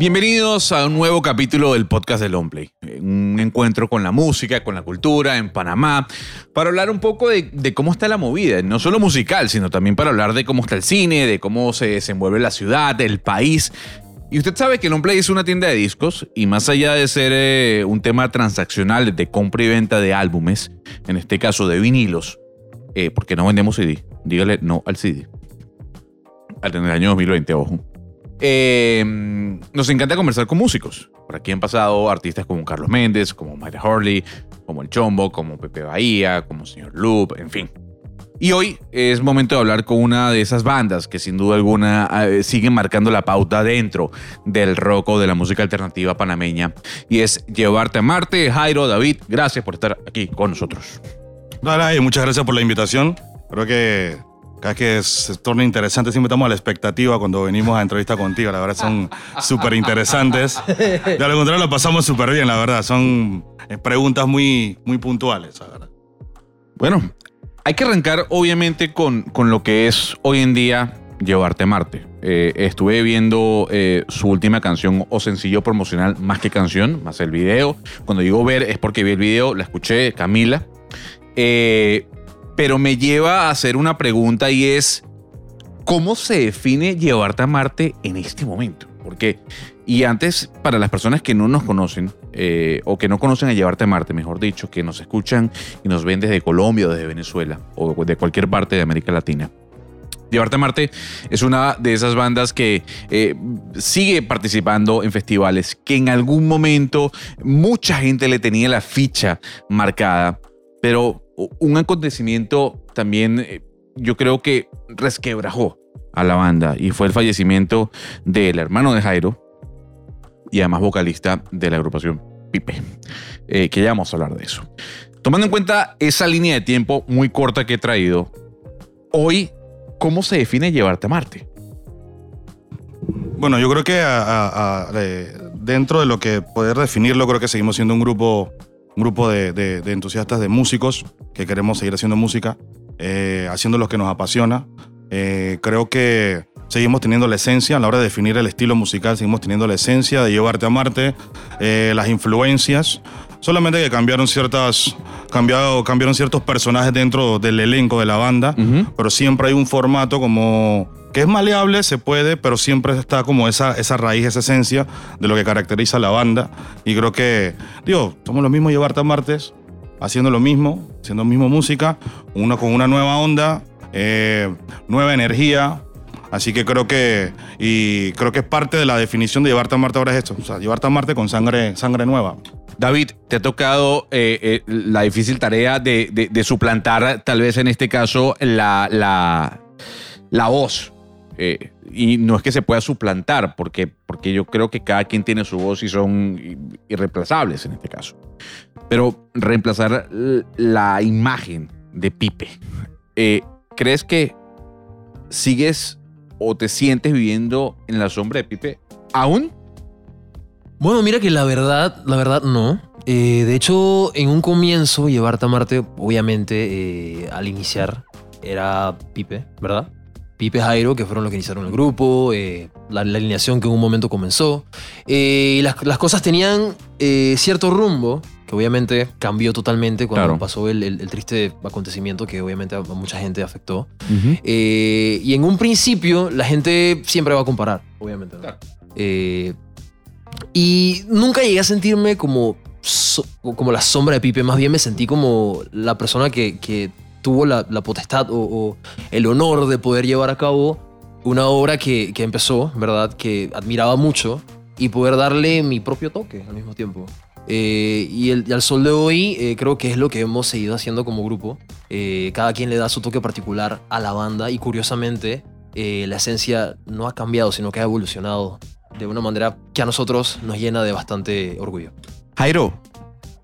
Bienvenidos a un nuevo capítulo del podcast de Longplay. Un encuentro con la música, con la cultura en Panamá, para hablar un poco de, cómo está la movida, no solo musical, sino también para hablar de cómo está el cine, de cómo se desenvuelve la ciudad, el país. Y usted sabe que Longplay es una tienda de discos y más allá de ser eh, un tema transaccional de compra y venta de álbumes, en este caso de vinilos, eh, porque no vendemos CD, dígale no al CD. El año 2020, ojo. Eh, nos encanta conversar con músicos. Por aquí han pasado artistas como Carlos Méndez, como Mayra Hurley, como El Chombo, como Pepe Bahía, como Señor Loop, en fin. Y hoy es momento de hablar con una de esas bandas que sin duda alguna eh, siguen marcando la pauta dentro del rock o de la música alternativa panameña. Y es Llevarte a Marte. Jairo, David, gracias por estar aquí con nosotros. Dale, muchas gracias por la invitación. Creo que cada que se torna interesante, siempre estamos a la expectativa cuando venimos a entrevista contigo. La verdad son súper interesantes. De lo contrario, lo pasamos súper bien, la verdad. Son eh, preguntas muy, muy puntuales, la verdad. Bueno, hay que arrancar obviamente con, con lo que es hoy en día Llevarte a Marte. Eh, estuve viendo eh, su última canción o sencillo promocional, más que canción, más el video. Cuando digo ver es porque vi el video, la escuché, Camila. Eh, pero me lleva a hacer una pregunta y es, ¿cómo se define llevarte a Marte en este momento? Porque, y antes, para las personas que no nos conocen, eh, o que no conocen a Llevarte a Marte, mejor dicho, que nos escuchan y nos ven desde Colombia o desde Venezuela, o de cualquier parte de América Latina. Llevarte a Marte es una de esas bandas que eh, sigue participando en festivales, que en algún momento mucha gente le tenía la ficha marcada, pero un acontecimiento también eh, yo creo que resquebrajó a la banda y fue el fallecimiento del hermano de Jairo y además vocalista de la agrupación Pipe, eh, que ya vamos a hablar de eso. Tomando en cuenta esa línea de tiempo muy corta que he traído, hoy, ¿cómo se define llevarte a Marte? Bueno, yo creo que dentro de lo que poder definirlo, creo que seguimos siendo un grupo un grupo de, entusiastas de músicos que queremos seguir haciendo música, eh, haciendo lo que nos apasiona. Eh, creo que seguimos teniendo la esencia a la hora de definir el estilo musical, seguimos teniendo la esencia de llevarte a Marte, eh, las influencias, solamente que cambiaron ciertas cambiado, cambiaron ciertos personajes dentro del elenco de la banda, pero siempre hay un formato como que es maleable, se puede, pero siempre está como esa, esa raíz, esa esencia de lo que caracteriza a la banda. Y creo que, digo, somos los mismos Llevarte a Martes, haciendo lo mismo, haciendo mismo música, uno con una nueva onda, eh, nueva energía. Así que creo que, y creo que es parte de la definición de Llevarte a Marte ahora es esto, o sea, Llevarte a Marte con sangre, sangre nueva. David, te ha tocado eh, eh, la difícil tarea de, suplantar, tal vez en este caso, la, la, la voz eh, y no es que se pueda suplantar, porque, porque yo creo que cada quien tiene su voz y son irreemplazables en este caso. Pero reemplazar la imagen de Pipe, ¿crees que sigues o te sientes viviendo en la sombra de Pipe aún? Bueno, mira que la verdad, la verdad no. Eh, de hecho, en un comienzo, llevarte a Marte, obviamente, al iniciar, era Pipe, ¿verdad? Pipe Jairo, que fueron los que iniciaron el grupo, eh, la, alineación que en un momento comenzó. Eh, las, cosas tenían eh, cierto rumbo, que obviamente cambió totalmente cuando pasó el, triste acontecimiento que obviamente a, mucha gente afectó. y en un principio la gente siempre va a comparar, obviamente. y nunca llegué a sentirme como, como la sombra de Pipe, más bien me sentí como la persona que, que tuvo la, potestad o, el honor de poder llevar a cabo una obra que, empezó, ¿verdad? Que admiraba mucho y poder darle mi propio toque al mismo tiempo. Eh, y, al sol de hoy eh, creo que es lo que hemos seguido haciendo como grupo. Eh, cada quien le da su toque particular a la banda y curiosamente la esencia no ha cambiado, sino que ha evolucionado de una manera que a nosotros nos llena de bastante orgullo. Jairo,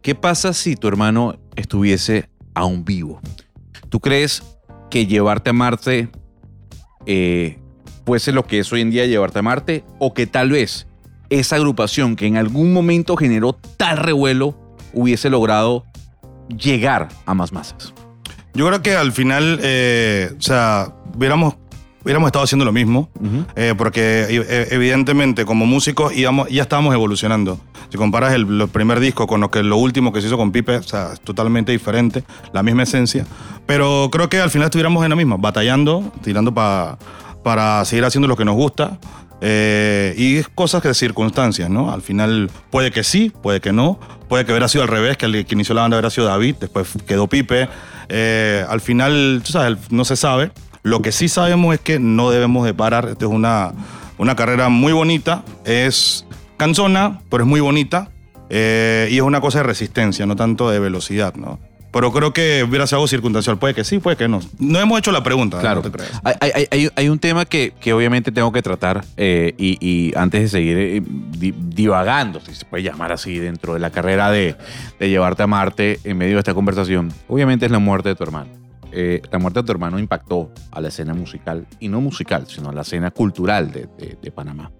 ¿qué pasa si tu hermano estuviese aún vivo? ¿Tú crees que llevarte a Marte fuese lo que es hoy en día llevarte a Marte? ¿O que tal vez esa agrupación que en algún momento generó tal revuelo hubiese logrado llegar a más masas? Yo creo que al final, eh, o sea, hubiéramos hubiéramos estado haciendo lo mismo, eh, porque eh, evidentemente como músicos íbamos, ya estábamos evolucionando. Si comparas el, el primer disco con lo, que, lo último que se hizo con Pipe, o sea, es totalmente diferente, la misma esencia. Pero creo que al final estuviéramos en la misma, batallando, tirando pa- para seguir haciendo lo que nos gusta. Eh, y es cosas que de circunstancias, ¿no? Al final puede que sí, puede que no, puede que hubiera sido al revés, que el que inició la banda hubiera sido David, después quedó Pipe. Eh, al final, tú sabes, no se sabe. Lo que sí sabemos es que no debemos de parar. Esta es una, una carrera muy bonita. Es cansona, pero es muy bonita. Eh, y es una cosa de resistencia, no tanto de velocidad, ¿no? Pero creo que hubiera sido algo circunstancial. Puede que sí, puede que no. No hemos hecho la pregunta, Claro. no te creas. Hay, hay- hay- hay un tema que, que obviamente tengo que tratar eh, y, y antes de seguir eh, di- divagando, si se puede llamar así, dentro de la carrera de, de llevarte a Marte en medio de esta conversación, obviamente es la muerte de tu hermano. Eh, la muerte de tu hermano impactó a la escena musical, y no musical, sino a la escena cultural de, de- de Panamá.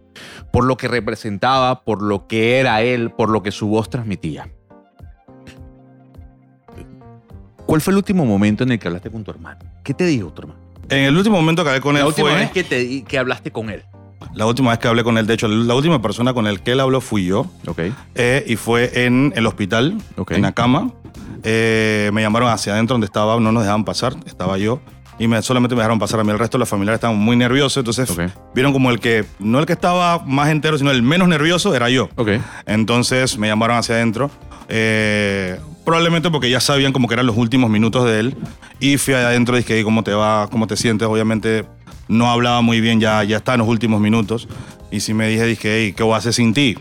Por lo que representaba, por lo que era él, por lo que su voz transmitía. ¿Cuál fue el último momento en el que hablaste con tu hermano? ¿Qué te dijo tu hermano? En el último momento que hablé con él La última fue... vez que, te, que hablaste con él. La última vez que hablé con él, de hecho, la última persona con el que él habló fui yo. Ok. eh, y fue en el hospital, Ok. en la cama. Eh, me llamaron hacia adentro donde estaba, no nos dejaban pasar, estaba yo. Y me, solamente me dejaron pasar a mí. El resto de los familiares estaban muy nerviosos. Entonces vieron como el que, no el que estaba más entero, sino el menos nervioso era yo. Ok. Entonces me llamaron hacia adentro. Eh, probablemente porque ya sabían como que eran los últimos minutos de él. Y fui adentro y dije, "Hey, ¿cómo te va? ¿Cómo te sientes? Obviamente no hablaba muy bien, ya, ya está en los últimos minutos. Y sí me dije, dije, hey, ¿qué voy a hacer sin ti?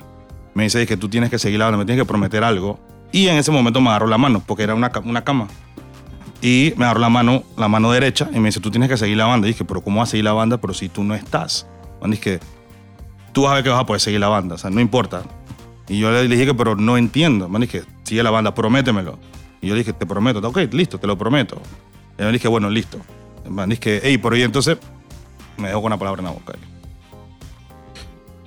Me dice, que tú tienes que seguir la banda, me tienes que prometer algo. Y en ese momento me agarró la mano, porque era una, una cama. Y me agarró la mano, la mano derecha y me dice, tú tienes que seguir la banda. Y dije, pero ¿cómo vas a seguir la banda? Pero si tú no estás. Man, dije, tú vas a ver que vas a poder seguir la banda, o sea, no importa. Y yo le dije que, pero no entiendo. Man, dije, sigue la banda, prométemelo. Y yo le dije, te prometo, ok, listo, te lo prometo. Y le dije, bueno, listo. Man, dije, hey, por ahí entonces me dejó con una palabra en la boca.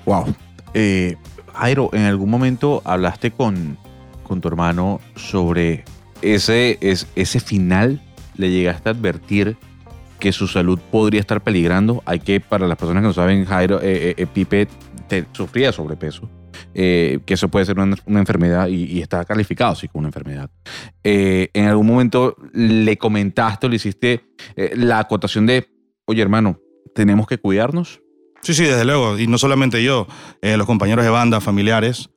Wow. Eh, Jairo, ¿en algún momento hablaste con, con tu hermano sobre ese, es, ese final? ¿Le llegaste a advertir que su salud podría estar peligrando? Hay que, para las personas que no saben, Jairo, eh, eh, eh, Pipe te- sufría sobrepeso. Eh, que eso puede ser una, enfermedad y, está calificado así como una enfermedad. Eh, ¿En algún momento le comentaste o le hiciste eh, la acotación de, oye hermano, tenemos que cuidarnos? Sí, sí, desde luego. Y no solamente yo, los compañeros de banda, familiares,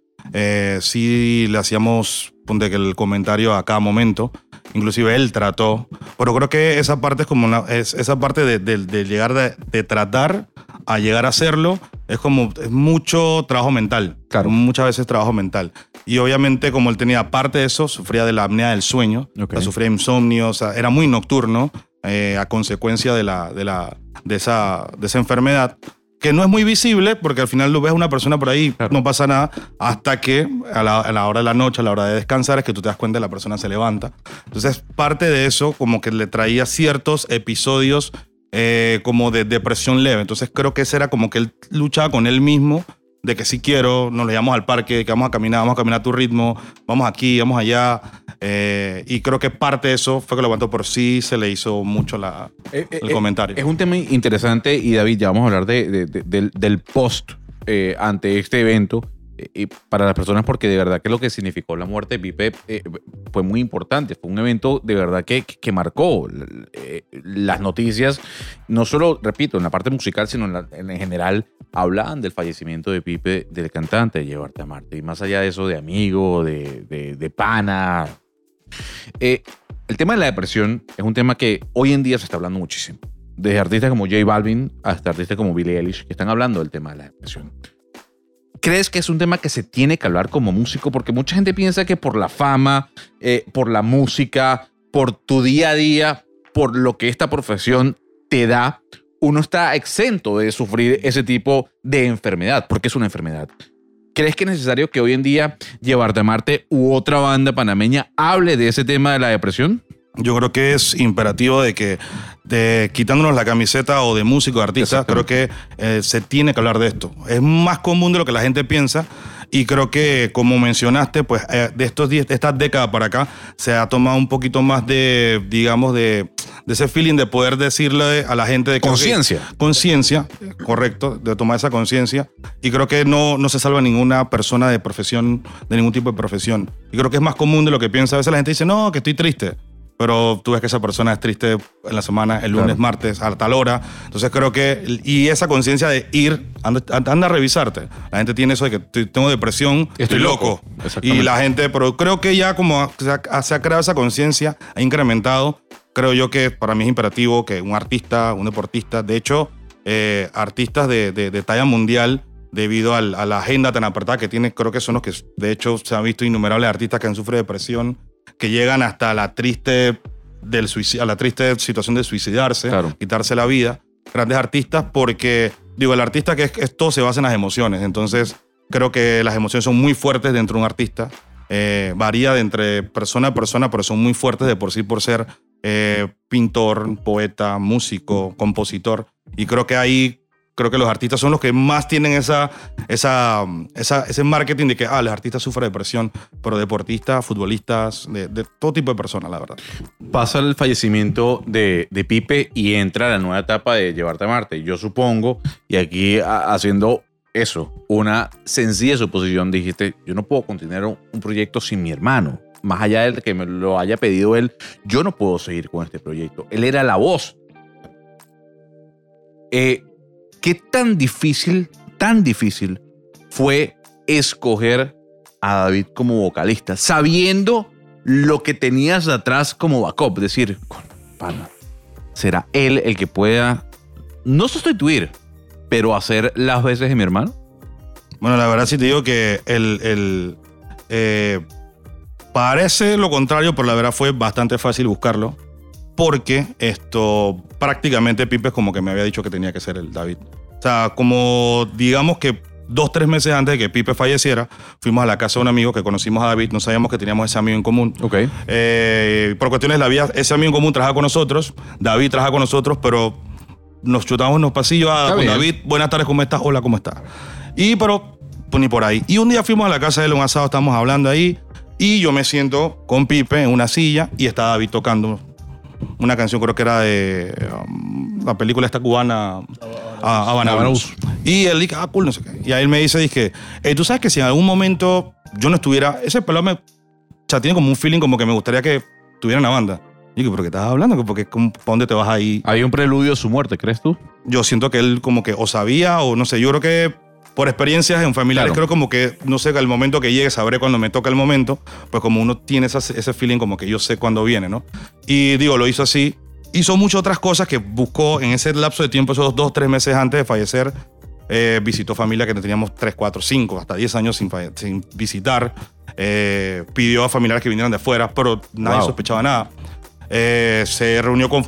sí le hacíamos ponte que el comentario a cada momento. Inclusive él trató. Pero creo que esa parte es como una- es, esa parte de, de- de llegar de, de tratar a llegar a hacerlo es como es mucho trabajo mental. Claro. Muchas veces trabajo mental. Y obviamente como él tenía parte de eso, sufría de la apnea del sueño, Ok. o sea, sufría insomnio, o sea, era muy nocturno eh, a consecuencia de, la, de, la, de, esa, de esa enfermedad que no es muy visible porque al final lo ves a una persona por ahí, Claro. no pasa nada, hasta que a la, a la hora de la noche, a la hora de descansar, es que tú te das cuenta la persona se levanta. Entonces, parte de eso como que le traía ciertos episodios eh, como de depresión leve. Entonces, creo que ese era como que él luchaba con él mismo, de que si quiero, nos le llevamos al parque, que vamos a caminar, vamos a caminar a tu ritmo, vamos aquí, vamos allá. Eh, y creo que parte de eso fue que lo aguantó, por sí se le hizo mucho la, Eh, eh, el eh, comentario. Es un tema interesante y David, ya vamos a hablar de, de- de- del, del post ante este evento. Y para las personas, porque de verdad que lo que significó la muerte de Pipe eh, fue muy importante. Fue un evento de verdad que, que marcó eh, las noticias. No solo, repito, en la parte musical, sino en, en general, hablaban del fallecimiento de Pipe, del cantante de Llevarte a Marte. Y más allá de eso, de amigo, de, de, de pana. Eh, el tema de la depresión es un tema que hoy en día se está hablando muchísimo. Desde artistas como J Balvin hasta artistas como Billie Eilish que están hablando del tema de la depresión. ¿Crees que es un tema que se tiene que hablar como músico? Porque mucha gente piensa que por la fama, eh, por la música, por tu día a día, por lo que esta profesión te da, uno está exento de sufrir ese tipo de enfermedad, porque es una enfermedad. ¿Crees que es necesario que hoy en día Llevarte a Marte u otra banda panameña hable de ese tema de la depresión? Yo creo que es imperativo de que, de, quitándonos la camiseta o de músico, de artista, creo que eh, se tiene que hablar de esto. Es más común de lo que la gente piensa y creo que, como mencionaste, pues eh, de estos días, de esta década para acá, se ha tomado un poquito más de, digamos, de de ese feeling de poder decirle a la gente de Conciencia. conciencia, correcto, de tomar esa conciencia. Y creo que no, no se salva ninguna persona de profesión, de ningún tipo de profesión. Y creo que es más común de lo que piensa. A veces la gente dice, no, que estoy triste. Pero tú ves que esa persona es triste en la semana, el lunes, Claro. martes, a tal hora. Entonces creo que, y esa conciencia de ir, anda, anda a revisarte. La gente tiene eso de que tengo depresión, estoy, Estoy loco. loco. Y la gente, pero creo que ya como se ha, se ha creado esa conciencia, ha incrementado. Creo yo que para mí es imperativo que un artista, un deportista, de hecho, eh, artistas de, de- de talla mundial, debido al- a la agenda tan apretada que tiene, creo que son los que, de hecho, se han visto innumerables artistas que han sufrido depresión, que llegan hasta la triste, del a la triste situación de suicidarse, Claro. quitarse la vida. Grandes artistas, porque, digo, el artista que es, es todo se basa en las emociones. Entonces, creo que las emociones son muy fuertes dentro de un artista. Eh, varía de entre persona a persona, pero son muy fuertes de por sí por ser eh, pintor, poeta, músico, compositor. Y creo que ahí, creo que los artistas son los que más tienen esa, esa, esa- ese marketing de que, ah, los artistas sufren depresión, pero deportistas, futbolistas, de, todo tipo de personas, la verdad. Pasa el fallecimiento de, de Pipe y entra la nueva etapa de llevarte a Marte. Yo supongo, y aquí haciendo eso, una sencilla suposición, dijiste, yo no puedo continuar un, un proyecto sin mi hermano. Más allá de que me lo haya pedido él, yo no puedo seguir con este proyecto. Él era la voz. Eh, ¿Qué tan difícil, tan difícil fue escoger a David como vocalista, sabiendo lo que tenías atrás como backup? Decir, "Con- pana, ¿será él el que pueda no sustituir, pero hacer las veces de mi hermano? Bueno, la verdad sí te digo que el, el, eh, parece lo contrario, pero la verdad fue bastante fácil buscarlo. Porque esto prácticamente Pipe es como que me había dicho que tenía que ser el David. O sea, como digamos que dos, tres meses antes de que Pipe falleciera, fuimos a la casa de un amigo que conocimos a David, no sabíamos que teníamos ese amigo en común. Ok. Eh, por cuestiones de la vida, ese amigo en común trabaja con nosotros, David trabaja con nosotros, pero nos chutamos en los pasillos ah, Está con bien. David, buenas tardes, ¿cómo estás? Hola, ¿cómo estás? Y pero, pues ni por ahí. Y un día fuimos a la casa de él, un asado, estamos hablando ahí, y yo me siento con Pipe en una silla y está David tocando una canción, creo que era de um, la película esta cubana, ah, Habana Blues. Y él dice, ah, cool, no sé qué. Y ahí él me dice, dije, "Ey, tú sabes que si en algún momento yo no estuviera, ese pelado me, o sea, tiene como un feeling como que me gustaría que tuviera una banda. Y yo, ¿pero qué estás hablando? Porque, ¿cómo- ¿para dónde te vas ahí? Hay un preludio a su muerte, ¿crees tú? Yo siento que él como que o sabía o no sé, yo creo que por experiencias en familiares, Claro. creo como que, no sé, al momento que llegue sabré cuando me toca el momento, pues como uno tiene esa- ese feeling como que yo sé cuándo viene, ¿no? Y digo, lo hizo así. Hizo muchas otras cosas que buscó en ese lapso de tiempo, esos dos, tres meses antes de fallecer. eh, visitó familia que teníamos 3, 4, 5, hasta 10 años sin, sin visitar. Eh, pidió a familiares que vinieran de afuera, pero nadie Wow. sospechaba nada. Eh, se reunió con.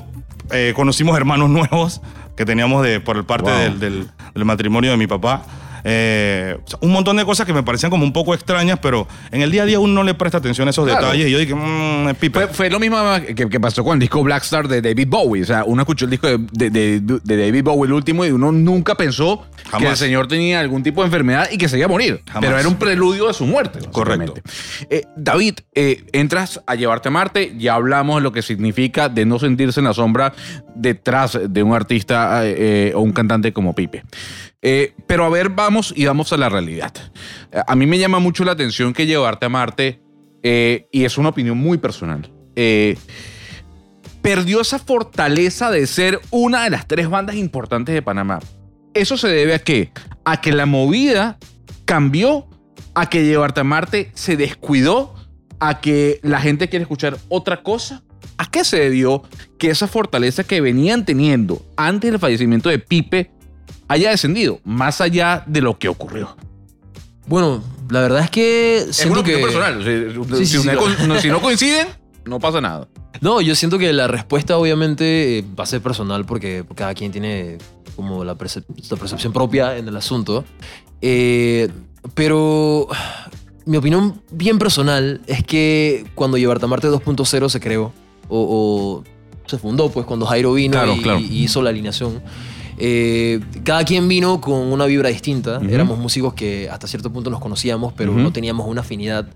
eh, conocimos hermanos nuevos que teníamos de, por el parte Wow. del, del- del matrimonio de mi papá. Eh, un montón de cosas que me parecían como un poco extrañas, pero en el día a día uno no le presta atención a esos Claro. detalles. Y yo dije, mmm, es Pipe. Fue, fue lo mismo que, que pasó con el disco Black Star de David Bowie. O sea, uno escuchó el disco de, de- de- de David Bowie, el último, y uno nunca pensó que el señor tenía algún tipo de enfermedad y que se iba a morir. Jamás. Pero era un preludio de su muerte. Correcto. Eh, David, eh, entras a llevarte a Marte, ya hablamos de lo que significa de no sentirse en la sombra detrás de un artista eh, o un cantante como Pipe. Eh, pero a ver, vamos y vamos a la realidad. Eh, A mí me llama mucho la atención que llevarte a Marte, eh, y es una opinión muy personal, perdió esa fortaleza de ser una de las tres bandas importantes de Panamá. ¿Eso se debe a qué? A que la movida cambió, a que llevarte a Marte se descuidó, a que la gente quiere escuchar otra cosa. ¿A qué se debió que esa fortaleza que venían teniendo antes del fallecimiento de Pipe haya descendido, más allá de lo que ocurrió? Bueno, la verdad es que Es una que... opinión personal. Sí, si, sí, sí, una- no. no- si no coinciden, no pasa nada. No, yo siento que la respuesta obviamente eh, va a ser personal porque cada quien tiene como la, percep- la percepción propia en el asunto. Eh, pero mi opinión bien personal es que cuando Marte 2.0 se creó o, o se fundó, pues cuando Jairo vino Claro, y, claro. y hizo la alineación, eh, cada quien vino con una vibra distinta. Éramos músicos que hasta cierto punto nos conocíamos, pero no teníamos una afinidad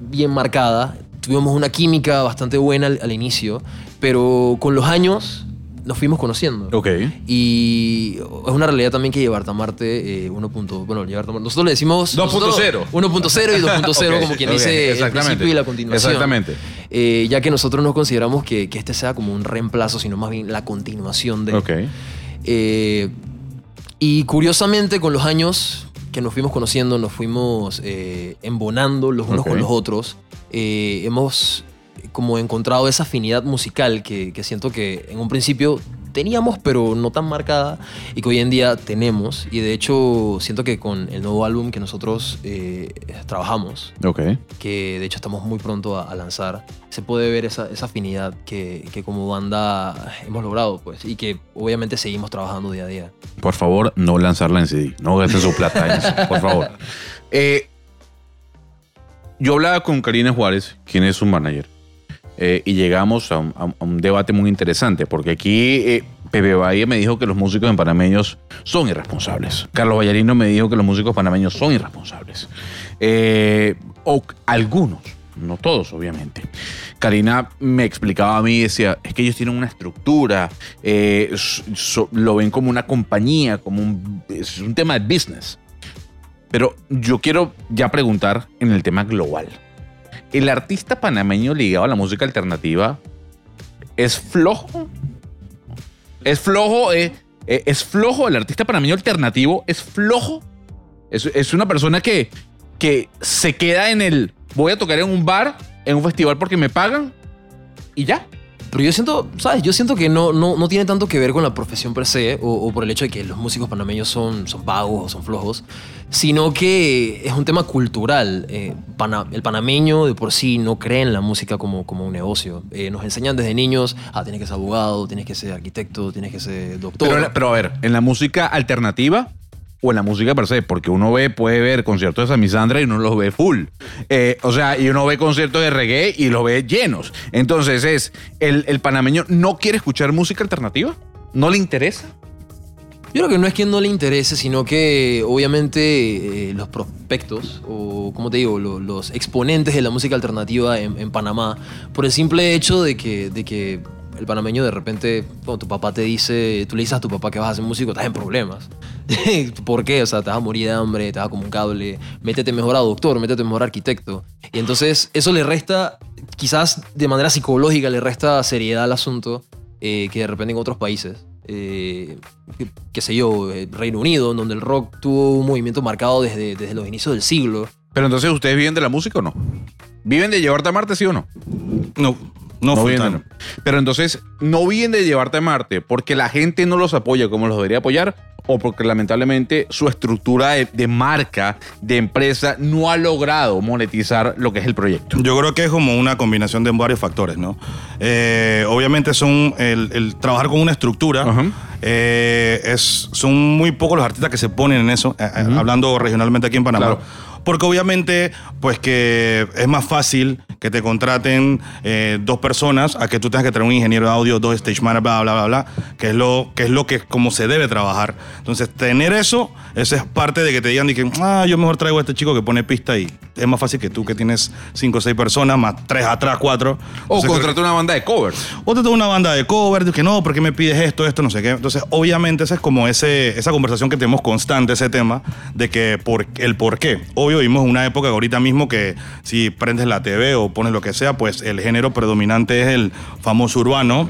bien marcada. tuvimos una química bastante buena al, al inicio, pero con los años nos fuimos conociendo. Ok. Y es una realidad también que llevar a Marte eh, 1. punto- Bueno, llevar a Marte. Nosotros le decimos. 2.0. nosotros 1.0 y 2.0, Ok, como quien dice el principio y la continuación. Exactamente. Eh, ya que nosotros no consideramos que, que este sea como un reemplazo, sino más bien la continuación de. Ok. Eh, y curiosamente, con los años que nos fuimos conociendo, nos fuimos eh, embonando los unos con los otros, eh, hemos como encontrado esa afinidad musical que, que siento que en un principio teníamos, pero no tan marcada, y que hoy en día tenemos. Y de hecho, siento que con el nuevo álbum que nosotros eh, trabajamos, que de hecho estamos muy pronto a, a lanzar, se puede ver esa, esa afinidad que, que como banda hemos logrado, pues, y que obviamente seguimos trabajando día a día. Por favor, no lanzarla en CD. No gasten su plata en eso, por favor. Eh, yo hablaba con Karina Juárez, quien es su manager, eh, y llegamos a un, debate muy interesante, porque aquí eh, Pepe Bahía me dijo que los músicos en panameños son irresponsables. Carlos Vallarino me dijo que los músicos panameños son irresponsables. Eh, o algunos, no todos, obviamente. Karina me explicaba a mí, decía, es que ellos tienen una estructura, eh, so- lo ven como una compañía, como un, es un tema de business. Pero yo quiero ya preguntar en el tema global. ¿El artista panameño ligado a la música alternativa es flojo? ¿Es flojo? eh, eh, ¿Es flojo? ¿El artista panameño alternativo es flojo? Es, es una persona que, que se queda en el... Voy a tocar en un bar, en un festival porque me pagan y ya. Pero yo siento, ¿sabes? Yo siento que no, no, no tiene tanto que ver con la profesión per se o, por el hecho de que los músicos panameños son, son vagos o son flojos, sino que es un tema cultural. Eh, el panameño de por sí no cree en la música como, como un negocio. Eh, nos enseñan desde niños, ah, tienes que ser abogado, tienes que ser arquitecto, tienes que ser doctor. Pero, pero a ver, en la música alternativa o en la música per se, porque uno ve, puede ver conciertos de Samisandra y uno los ve full. Eh, o sea, y uno ve conciertos de reggae y los ve llenos. Entonces es, el, el panameño no quiere escuchar música alternativa, no le interesa. Yo creo que no es que no le interese, sino que obviamente eh, los prospectos, o como te digo, lo- los exponentes de la música alternativa en, en Panamá, por el simple hecho de que, de que el panameño de repente, cuando tu papá te dice, tú le dices a tu papá que vas a ser músico, estás en problemas. ¿Por qué? O sea, te vas a morir de hambre, te vas como un cable, métete mejor a doctor, métete mejor a arquitecto. Y entonces eso le resta, quizás de manera psicológica, le resta seriedad al asunto eh, que de repente en otros países, eh, qué- sé yo, eh, Reino Unido, en donde el rock tuvo un movimiento marcado desde, desde los inicios del siglo. Pero entonces, ¿ustedes viven de la música o no? ¿Viven de llevarte a Marte, sí o no? No, no, de- time. Pero entonces, ¿no viven de llevarte a Marte porque la gente no los apoya como los debería apoyar? ¿O porque lamentablemente su estructura de, de marca, de empresa, no ha logrado monetizar lo que es el proyecto? Yo creo que es como una combinación de varios factores, ¿no? Eh, obviamente son el, el trabajar con una estructura. Eh, es, son muy pocos los artistas que se ponen en eso, eh, hablando regionalmente aquí en Panamá. Claro. Porque obviamente, pues que es más fácil que te contraten eh, dos personas a que tú tengas que tener un ingeniero de audio, dos stage managers, bla, bla, bla, bla, que es lo que es lo que como se debe trabajar. Entonces, tener eso, eso es parte de que te digan de que, ah, yo mejor traigo a este chico que pone pista y es más fácil que tú que tienes cinco o seis personas, más tres atrás, cuatro. O contrata una banda de covers. o te tengo una banda de cover, de que no, ¿por qué me pides esto, esto, no sé qué? Entonces, obviamente, esa es como ese, esa conversación que tenemos constante, ese tema, de que por, el por qué. Obvio, vivimos una época ahorita mismo que si prendes la TV o pones lo que sea, pues el género predominante es el famoso urbano.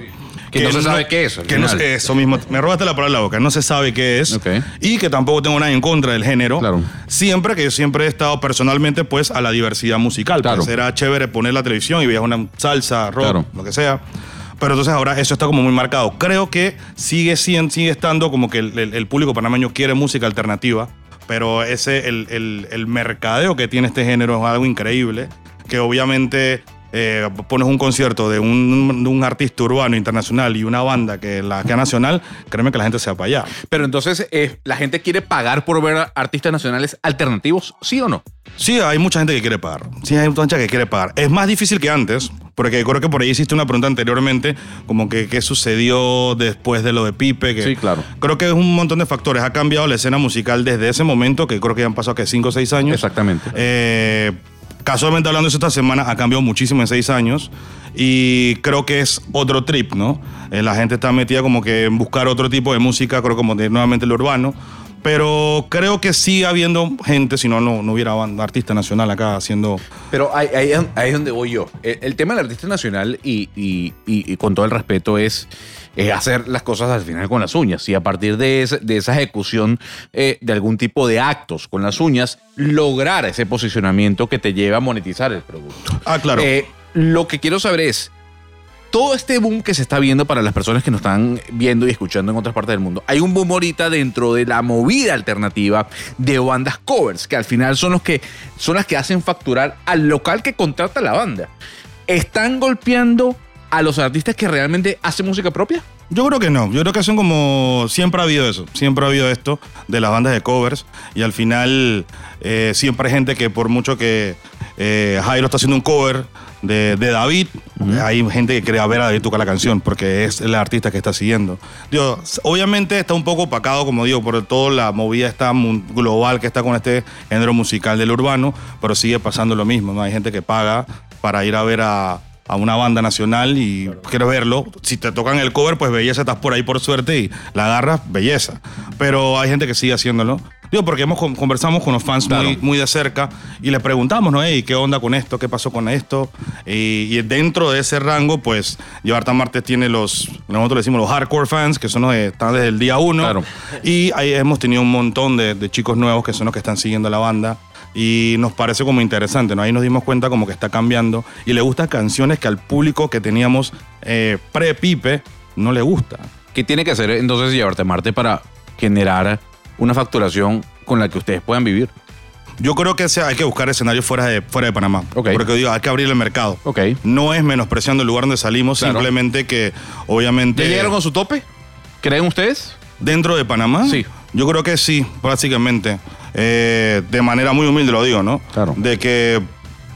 Que no se sabe qué es, Que no eso mismo. Me robaste la palabra de la boca. No se sabe qué es. Ok. Y que tampoco tengo nada en contra del género. Claro. Siempre que yo siempre he estado personalmente, pues, a la diversidad musical. Claro. Pues era chévere poner la televisión y veías una salsa, rock, Claro. lo que sea. Pero entonces ahora eso está como muy marcado. Creo que sigue, sigue estando como que el, el- el público panameño quiere música alternativa, pero ese, el, el- el mercadeo que tiene este género es algo increíble, que obviamente eh, pones un concierto de un, de un artista urbano internacional y una banda que la que nacional, créeme que la gente se va para allá. Pero entonces, eh, ¿la gente quiere pagar por ver artistas nacionales alternativos? ¿Sí o no? Sí, hay mucha gente que quiere pagar. Sí, hay mucha gente que quiere pagar. Es más difícil que antes, porque creo que por ahí hiciste una pregunta anteriormente, como que qué sucedió después de lo de Pipe. Que Sí, claro. Creo que es un montón de factores. Ha cambiado la escena musical desde ese momento, que creo que ya han pasado que 5 o 6 años. Exactamente. Eh, casualmente hablando eso esta semana, ha cambiado muchísimo en seis años. Y creo que es otro trip, ¿no? Eh, la gente está metida como que en buscar otro tipo de música, creo como de nuevamente el urbano. Pero creo que sigue habiendo gente, si no, no, no hubiera banda- artista nacional acá haciendo. Pero ahí, ahí es- ahí es donde voy yo. El, el tema del artista nacional, y, y- y- y con todo el respeto, es, es hacer las cosas al final con las uñas. Y a partir de, ese- de esa ejecución eh, de algún tipo de actos con las uñas, lograr ese posicionamiento que te lleva a monetizar el producto. Ah, claro. Eh, lo que quiero saber es, todo este boom que se está viendo para las personas que nos están viendo y escuchando en otras partes del mundo, hay un boom ahorita dentro de la movida alternativa de bandas covers, que al final son, los que, son las que hacen facturar al local que contrata la banda. ¿Están golpeando a los artistas que realmente hacen música propia? Yo creo que no. Yo creo que son como. Siempre ha habido eso. Siempre ha habido esto de las bandas de covers. Y al final, eh, siempre hay gente que, por mucho que eh, Jairo está haciendo un cover de, de David, hay gente que quiere ver a David tocar la canción porque es el artista que está siguiendo. Digo, obviamente está un poco opacado, como digo, por toda la movida mun- global que está con este género musical del urbano, pero sigue pasando lo mismo. ¿no? Hay gente que paga para ir a ver a a una banda nacional y quiero verlo. Si te tocan el cover, pues belleza, estás por ahí por suerte y la agarras, belleza. Pero hay gente que sigue haciéndolo. Digo, porque hemos con- conversamos con los fans muy, muy de cerca y les preguntamos, ¿no? Ey, ¿qué onda con esto? ¿Qué pasó con esto? Y, y dentro de ese rango, pues, Llevarta Martes tiene los, nosotros le decimos los hardcore fans, que son los que están desde el día uno. Claro. Y ahí hemos tenido un montón de, de chicos nuevos que son los que están siguiendo la banda. Y nos parece como interesante, ¿no? Ahí nos dimos cuenta como que está cambiando y le gustan canciones que al público que teníamos eh, pre-Pipe no le gusta. ¿Qué tiene que hacer entonces llevarte a Marte para generar una facturación con la que ustedes puedan vivir? Yo creo que hay que buscar escenarios fuera de, fuera de Panamá. Porque digo, hay que abrir el mercado. No es menospreciando el lugar donde salimos, Claro. simplemente que obviamente... ¿Ya llegaron con su tope? ¿Creen ustedes? ¿Dentro de Panamá? Sí. Yo creo que sí, prácticamente. Eh, de manera muy humilde lo digo, ¿no? Claro. De que,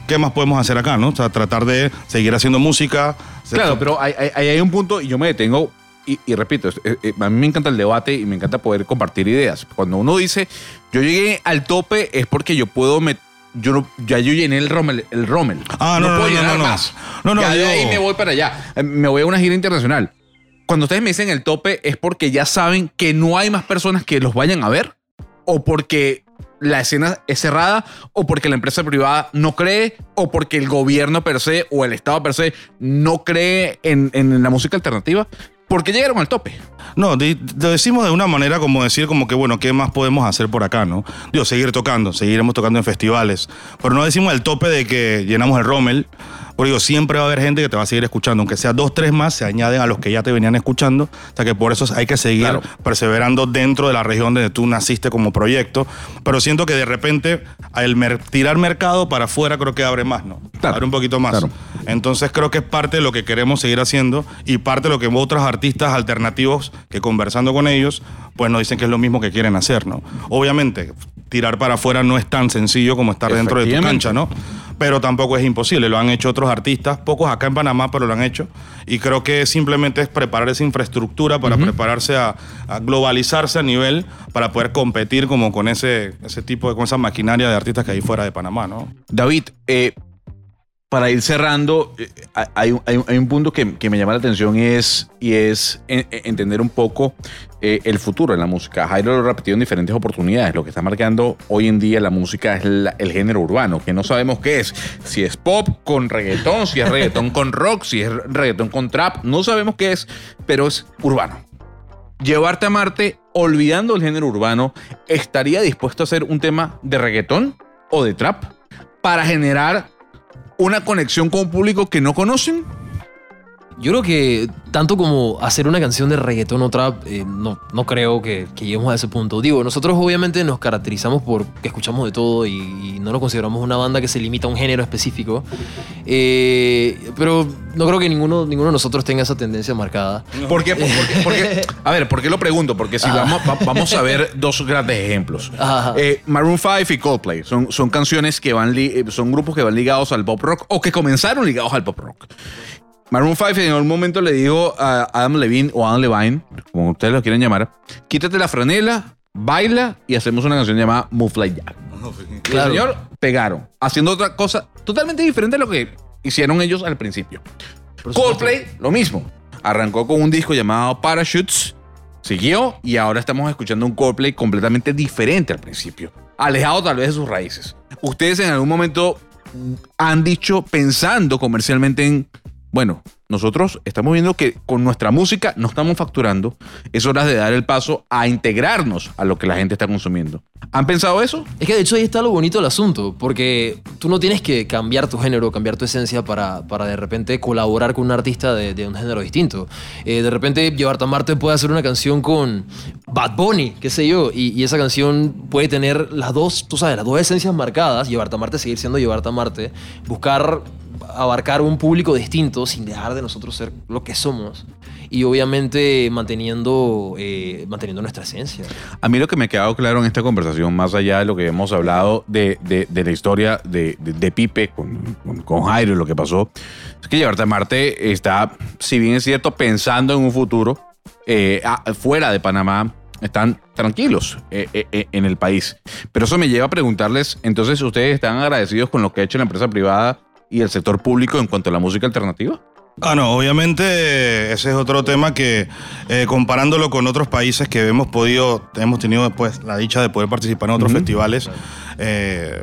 ¿qué más podemos hacer acá, no? O sea, tratar de seguir haciendo música. Claro, pero hay, hay- hay un punto y yo me detengo y, y repito, eh, eh, a mí me encanta el debate y me encanta poder compartir ideas. Cuando uno dice, yo llegué al tope es porque yo puedo met- yo no- ya yo llené el Rommel, el Rommel. Ah, no, no, puedo no, llenar no, más. No, no, ya de yo- ahí me voy para allá. Eh, Me voy a una gira internacional. Cuando ustedes me dicen el tope es porque ya saben que no hay más personas que los vayan a ver o porque la escena es cerrada o porque la empresa privada no cree o porque el gobierno per se o el Estado per se no cree en, en la música alternativa. ¿Por qué llegaron al tope? No, lo decimos de una manera como decir como que, bueno, ¿qué más podemos hacer por acá, no? Digo, seguir tocando, seguiremos tocando en festivales. Pero no decimos el tope de que llenamos el Rommel. Porque digo, siempre va a haber gente que te va a seguir escuchando. Aunque sea dos, tres más, se añaden a los que ya te venían escuchando. O sea que por eso hay que seguir Claro. perseverando dentro de la región donde tú naciste como proyecto. Pero siento que de repente al mer- tirar mercado para afuera creo que abre más, ¿no? Claro. Abre un poquito más. Claro. Entonces creo que es parte de lo que queremos seguir haciendo y parte de lo que otros artistas alternativos que conversando con ellos, pues nos dicen que es lo mismo que quieren hacer, ¿no? Obviamente, tirar para afuera no es tan sencillo como estar dentro de tu cancha, ¿no? Pero tampoco es imposible, lo han hecho otros artistas, pocos acá en Panamá, pero lo han hecho. Y creo que simplemente es preparar esa infraestructura para prepararse a, a globalizarse a nivel para poder competir como con ese, ese tipo de, con esa maquinaria de artistas que hay fuera de Panamá, ¿no? David, eh, para ir cerrando, eh, hay, un- hay hay un punto que, que me llama la atención y es, y es en- en- entender un poco eh, el futuro de la música. Jairo lo repetido en diferentes oportunidades. Lo que está marcando hoy en día la música es el género urbano, que no sabemos qué es. Si es pop con reggaetón, si es reggaetón con rock, si es reggaetón con trap, no sabemos qué es, pero es urbano. Llevarte a Marte, olvidando el género urbano, ¿estaría dispuesto a hacer un tema de reggaetón o de trap para generar una conexión con un público que no conocen? Yo creo que tanto como hacer una canción de reggaetón o trap, eh, no, no creo que, que lleguemos a ese punto. Digo, nosotros obviamente nos caracterizamos por que escuchamos de todo y, y no nos consideramos una banda que se limita a un género específico. Eh, pero no creo que ninguno, ninguno de nosotros tenga esa tendencia marcada. ¿Por qué? Por- porque- porque- a ver, ¿por qué lo pregunto? Porque si vamos, va- vamos a ver dos grandes ejemplos. Eh, Maroon 5 y Coldplay son, son canciones que van, li- son grupos que van ligados al pop rock o que comenzaron ligados al pop rock. Maroon 5 en algún momento le digo a Adam Levine o Adam Levine, como ustedes lo quieren llamar, quítate la franela, baila y hacemos una canción llamada Move Like. Claro. El señor pegaron, haciendo otra cosa totalmente diferente a lo que hicieron ellos al principio. Coldplay, lo mismo. Arrancó con un disco llamado Parachutes, siguió y ahora estamos escuchando un Coldplay completamente diferente al principio, alejado tal vez de sus raíces. Ustedes en algún momento han dicho pensando comercialmente en, bueno, nosotros estamos viendo que con nuestra música no estamos facturando, es hora de dar el paso a integrarnos a lo que la gente está consumiendo. ¿Han pensado eso? Es que de hecho ahí está lo bonito del asunto, porque tú no tienes que cambiar tu género, cambiar tu esencia para, para de repente colaborar con un artista de, un género distinto. Eh, de repente Llevarte a Marte puede hacer una canción con Bad Bunny, qué sé yo, y, esa canción puede tener las dos, tú sabes, las dos esencias marcadas, Llevarte a Marte seguir siendo Llevarte a Marte, buscar abarcar un público distinto sin dejar de nosotros ser lo que somos y obviamente manteniendo, eh, manteniendo nuestra esencia. A mí lo que me ha quedado claro en esta conversación, más allá de lo que hemos hablado de, de- la historia de, de- Pipe con, con, Jairo y lo que pasó, es que Llevarte a Marte está, si bien es cierto, pensando en un futuro eh, fuera de Panamá, están tranquilos eh, en el país. Pero eso me lleva a preguntarles, entonces, ¿ustedes están agradecidos con lo que ha hecho la empresa privada y el sector público en cuanto a la música alternativa? Ah, no, obviamente ese es otro tema que eh, comparándolo con otros países que hemos podido, hemos tenido pues la dicha de poder participar en otros Ujú. festivales, eh,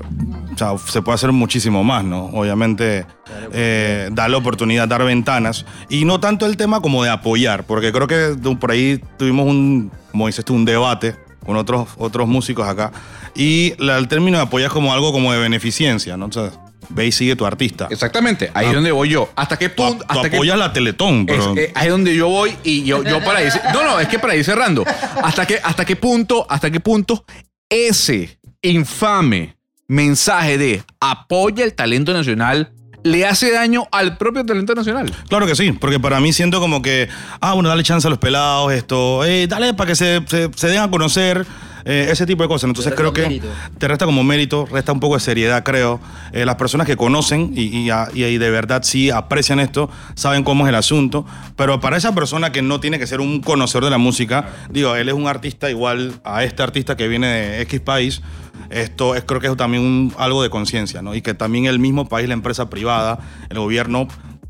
o sea, se puede hacer muchísimo más, ¿no? Obviamente eh, dar la oportunidad, dar ventanas y no tanto el tema como de apoyar, porque creo que por ahí tuvimos un, como dices tú, un debate con otros, otros músicos acá y la- el término de apoyar es como algo como de beneficencia, ¿no? O sea, ve y sigue tu artista. Exactamente, ahí es donde voy yo. ¿Hasta qué punto? tú hasta qué apoyas la Teletón, Es, pero... eh, ahí es donde yo voy y yo, yo para ir. No, no, es que para ir cerrando. ¿Hasta qué, hasta qué punto, hasta qué punto ese infame mensaje de apoya el talento nacional le hace daño al propio talento nacional? Claro que sí, porque para mí siento como que, ah, bueno, dale chance a los pelados, esto, eh, dale para que se, se, se den a conocer, eh, ese tipo de cosas. Entonces creo que mérito. te resta como mérito, resta un poco de seriedad, creo. Eh, las personas que conocen y, y- y de verdad sí aprecian esto, saben cómo es el asunto, pero para esa persona que no tiene que ser un conocedor de la música, digo, él es un artista igual a este artista que viene de X país. Esto es, creo que es también un- algo de conciencia, ¿no? Y que también el mismo país, la empresa privada, el gobierno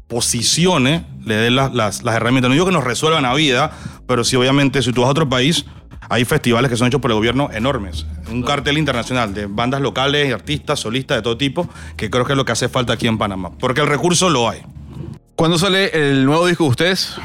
posicione, le dé las, las- las herramientas. No digo que nos resuelvan la vida, pero sí, obviamente, si tú vas a otro país, hay festivales que son hechos por el gobierno enormes. Un cartel internacional de bandas locales, artistas, solistas de todo tipo, que creo que es lo que hace falta aquí en Panamá. Porque el recurso lo hay. ¿Cuándo sale el nuevo disco de ustedes?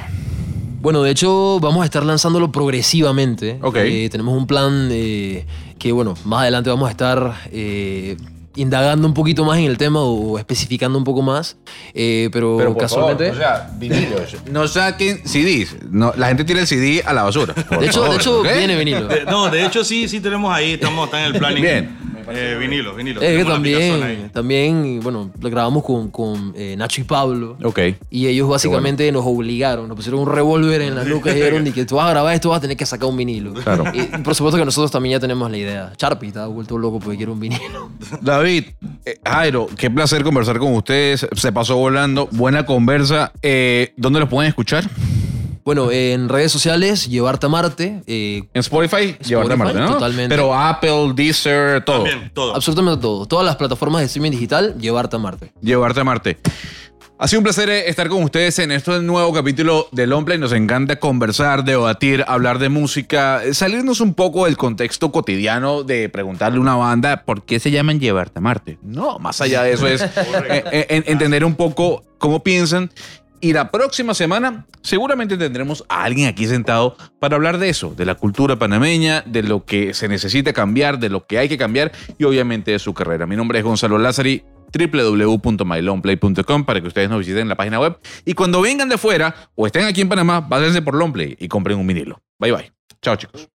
Bueno, de hecho, vamos a estar lanzándolo progresivamente. Ok. Eh, tenemos un plan eh, que, bueno, más adelante vamos a estar eh, indagando un poquito más en el tema o especificando un poco más. Eh, pero, casualmente. sea, vinilos. No saquen CDs. No, la gente tira el CD a la basura. de hecho, favor, de hecho ¿ok? viene vinilo. no, de hecho sí, sí tenemos ahí, estamos está en el planning. Bien. Eh, vinilo, vinilo. Es que Tenemos la aplicación también, ahí. también, bueno, lo grabamos con, con eh, Nacho y Pablo. Ok. Y ellos básicamente nos obligaron, nos pusieron un revólver en la nuca y dijeron y que tú vas a grabar esto vas a tener que sacar un vinilo. Claro. Y por supuesto que nosotros también ya tenemos la idea. Charpi está vuelto loco porque quiere un vinilo. David, eh, Jairo, qué placer conversar con ustedes. Se pasó volando. Buena conversa. Eh, ¿Dónde los pueden escuchar? Bueno, en redes sociales, Llevarte a Marte, eh, En Spotify, llevarte a Marte, ¿no? totalmente. Pero Apple, Deezer, todo. También, todo. absolutamente todo. Todas las plataformas de streaming digital, Llevarte a Marte. Llevarte a Marte. Ha sido un placer eh, estar con ustedes en este nuevo capítulo de Longplay. Nos encanta conversar, debatir, hablar de música, eh, salirnos un poco del contexto cotidiano de preguntarle a una banda por qué se llaman Llevarte a Marte. No, más allá de eso es eh, eh, en- entender un poco cómo piensan. Y la próxima semana seguramente tendremos a alguien aquí sentado para hablar de eso, de la cultura panameña, de lo que se necesita cambiar, de lo que hay que cambiar y obviamente de su carrera. Mi nombre es Gonzalo Lázari www.mylongplay.com para que ustedes nos visiten la página web y cuando vengan de fuera o estén aquí en Panamá, váyanse por Longplay y compren un vinilo. Bye bye. Chao chicos.